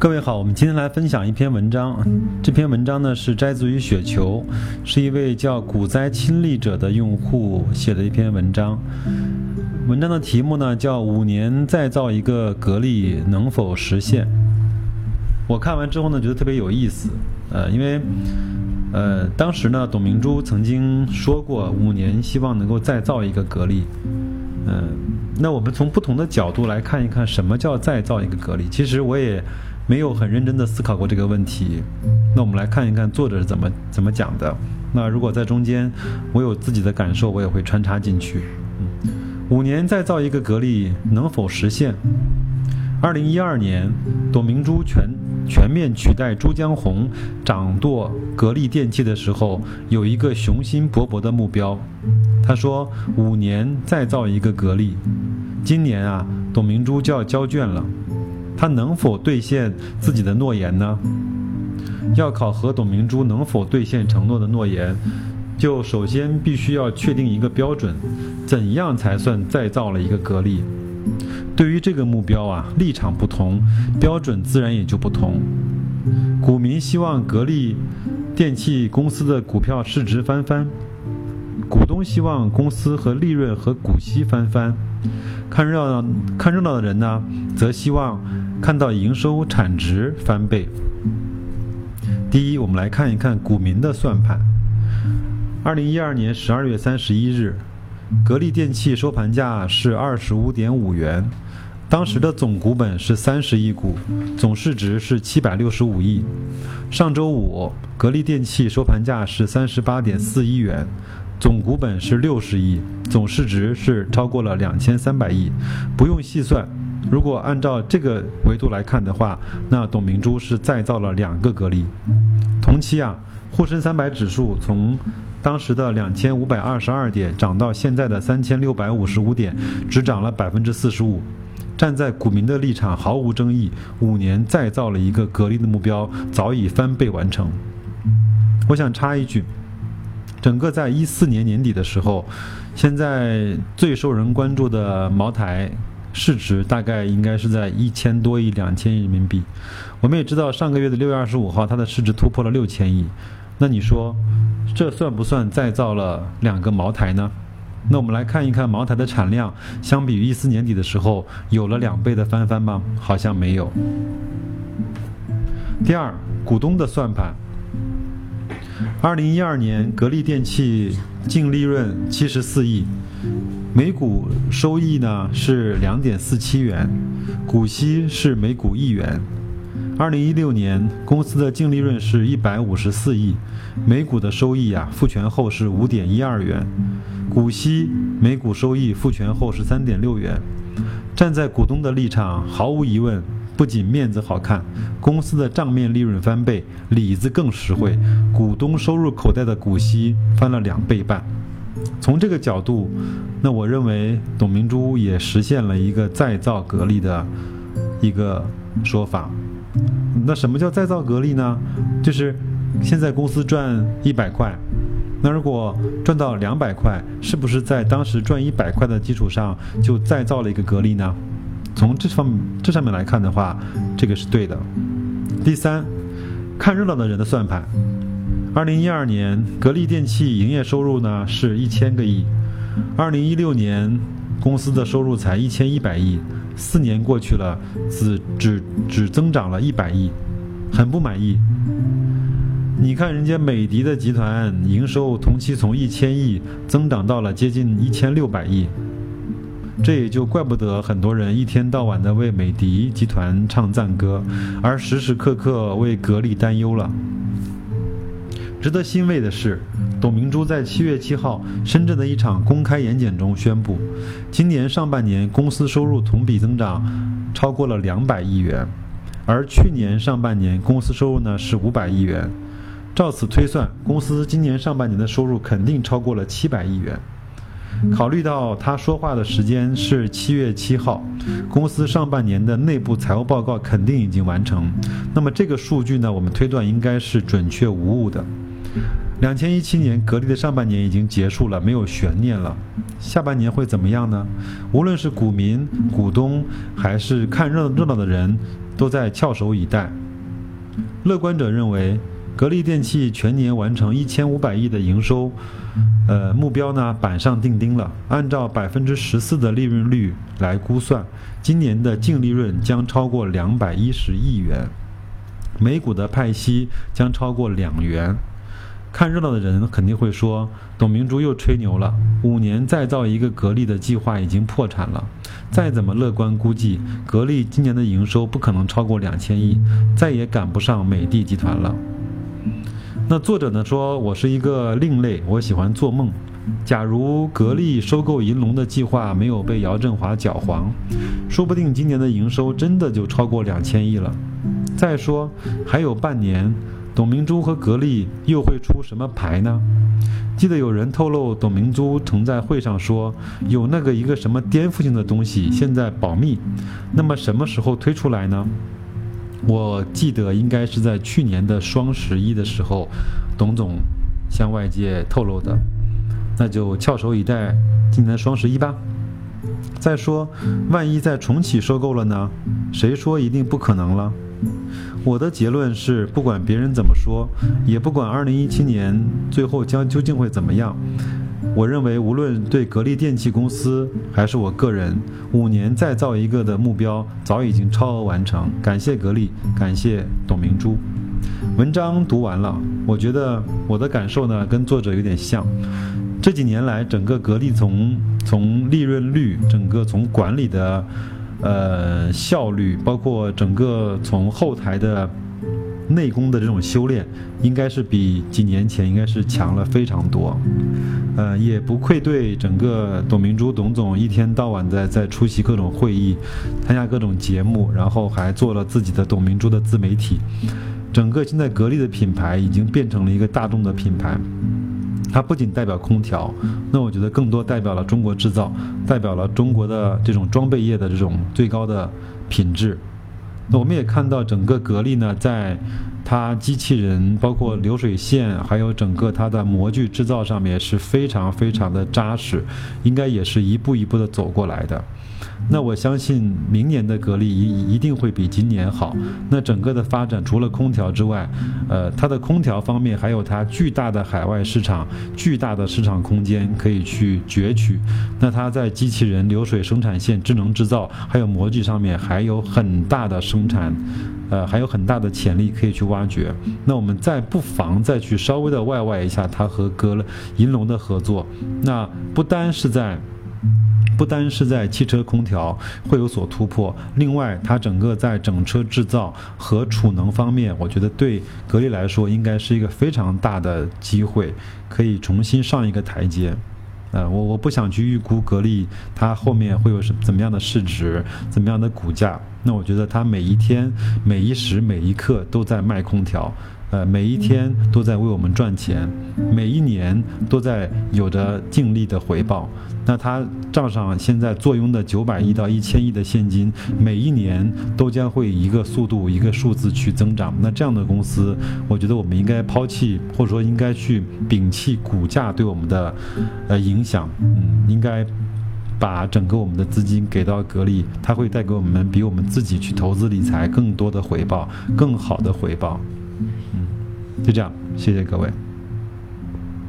各位好，我们今天来分享一篇文章。这篇文章呢是摘自于雪球，是一位叫股灾亲历者的用户写的一篇文章。文章的题目呢叫“五年再造一个格力能否实现”。我看完之后呢，觉得特别有意思。呃，因为呃，当时呢，董明珠曾经说过，五年希望能够再造一个格力。嗯，那我们从不同的角度来看一看，什么叫再造一个格力？其实我也。没有很认真的思考过这个问题，那我们来看一看作者是怎么怎么讲的。那如果在中间我有自己的感受，我也会穿插进去。五年再造一个格力能否实现？二零一二年，董明珠全全面取代朱江洪掌舵格力电器的时候，有一个雄心勃勃的目标。他说：“五年再造一个格力。”今年啊，董明珠就要交卷了。他能否兑现自己的诺言呢？要考核董明珠能否兑现承诺的诺言，就首先必须要确定一个标准：怎样才算再造了一个格力？对于这个目标啊，立场不同，标准自然也就不同。股民希望格力电器公司的股票市值翻番，股东希望公司和利润和股息翻番，看热闹看热闹的人呢，则希望。看到营收产值翻倍。第一，我们来看一看股民的算盘。二零一二年十二月三十一日，格力电器收盘价是二十五点五元，当时的总股本是三十亿股，总市值是七百六十五亿。上周五，格力电器收盘价是三十八点四一元，总股本是六十亿，总市值是超过了两千三百亿。不用细算。如果按照这个维度来看的话，那董明珠是再造了两个格力。同期啊，沪深三百指数从当时的两千五百二十二点涨到现在的三千六百五十五点，只涨了百分之四十五。站在股民的立场，毫无争议，五年再造了一个格力的目标早已翻倍完成。我想插一句，整个在一四年年底的时候，现在最受人关注的茅台。市值大概应该是在一千多亿、两千亿人民币。我们也知道，上个月的六月二十五号，它的市值突破了六千亿。那你说，这算不算再造了两个茅台呢？那我们来看一看茅台的产量，相比于一四年底的时候，有了两倍的翻番吗？好像没有。第二，股东的算盘。二零一二年，格力电器净利润七十四亿。每股收益呢是两点四七元，股息是每股一元。二零一六年公司的净利润是一百五十四亿，每股的收益啊复权后是五点一二元，股息每股收益复权后是三点六元。站在股东的立场，毫无疑问，不仅面子好看，公司的账面利润翻倍，里子更实惠，股东收入口袋的股息翻了两倍半。从这个角度，那我认为董明珠也实现了一个再造格力的一个说法。那什么叫再造格力呢？就是现在公司赚一百块，那如果赚到两百块，是不是在当时赚一百块的基础上就再造了一个格力呢？从这方这上面来看的话，这个是对的。第三，看热闹的人的算盘。二零一二年，格力电器营业收入呢是一千个亿，二零一六年公司的收入才一千一百亿，四年过去了，只只只增长了一百亿，很不满意。你看人家美的的集团营收同期从一千亿增长到了接近一千六百亿，这也就怪不得很多人一天到晚的为美的集团唱赞歌，而时时刻刻为格力担忧了。值得欣慰的是，董明珠在七月七号深圳的一场公开演讲中宣布，今年上半年公司收入同比增长超过了两百亿元，而去年上半年公司收入呢是五百亿元。照此推算，公司今年上半年的收入肯定超过了七百亿元。考虑到他说话的时间是七月七号，公司上半年的内部财务报告肯定已经完成，那么这个数据呢，我们推断应该是准确无误的。两千一七年，格力的上半年已经结束了，没有悬念了。下半年会怎么样呢？无论是股民、股东，还是看热热闹的人，都在翘首以待。乐观者认为，格力电器全年完成一千五百亿的营收，呃，目标呢板上钉钉了。按照百分之十四的利润率来估算，今年的净利润将超过两百一十亿元，每股的派息将超过两元。看热闹的人肯定会说，董明珠又吹牛了。五年再造一个格力的计划已经破产了。再怎么乐观估计，格力今年的营收不可能超过两千亿，再也赶不上美的集团了。那作者呢说，我是一个另类，我喜欢做梦。假如格力收购银龙的计划没有被姚振华搅黄，说不定今年的营收真的就超过两千亿了。再说，还有半年。董明珠和格力又会出什么牌呢？记得有人透露，董明珠曾在会上说有那个一个什么颠覆性的东西，现在保密。那么什么时候推出来呢？我记得应该是在去年的双十一的时候，董总向外界透露的。那就翘首以待今年的双十一吧。再说，万一再重启收购了呢？谁说一定不可能了？我的结论是，不管别人怎么说，也不管2017年最后将究竟会怎么样，我认为无论对格力电器公司还是我个人，五年再造一个的目标早已经超额完成。感谢格力，感谢董明珠。文章读完了，我觉得我的感受呢跟作者有点像。这几年来，整个格力从从利润率，整个从管理的。呃，效率包括整个从后台的内功的这种修炼，应该是比几年前应该是强了非常多。呃，也不愧对整个董明珠董总一天到晚在在出席各种会议，参加各种节目，然后还做了自己的董明珠的自媒体。整个现在格力的品牌已经变成了一个大众的品牌。它不仅代表空调，那我觉得更多代表了中国制造，代表了中国的这种装备业的这种最高的品质。那我们也看到整个格力呢，在它机器人、包括流水线，还有整个它的模具制造上面是非常非常的扎实，应该也是一步一步的走过来的。那我相信明年的格力一一定会比今年好。那整个的发展除了空调之外，呃，它的空调方面还有它巨大的海外市场、巨大的市场空间可以去攫取。那它在机器人、流水生产线、智能制造还有模具上面还有很大的生产，呃，还有很大的潜力可以去挖掘。那我们再不妨再去稍微的外外一下它和格银龙的合作。那不单是在。不单是在汽车空调会有所突破，另外它整个在整车制造和储能方面，我觉得对格力来说应该是一个非常大的机会，可以重新上一个台阶。呃，我我不想去预估格力它后面会有什怎么样的市值，怎么样的股价。那我觉得它每一天、每一时、每一刻都在卖空调。呃，每一天都在为我们赚钱，每一年都在有着净利的回报。那他账上现在坐拥的九百亿到一千亿的现金，每一年都将会一个速度、一个数字去增长。那这样的公司，我觉得我们应该抛弃，或者说应该去摒弃股价对我们的呃影响。嗯，应该把整个我们的资金给到格力，它会带给我们比我们自己去投资理财更多的回报，更好的回报。嗯就这样，谢谢各位。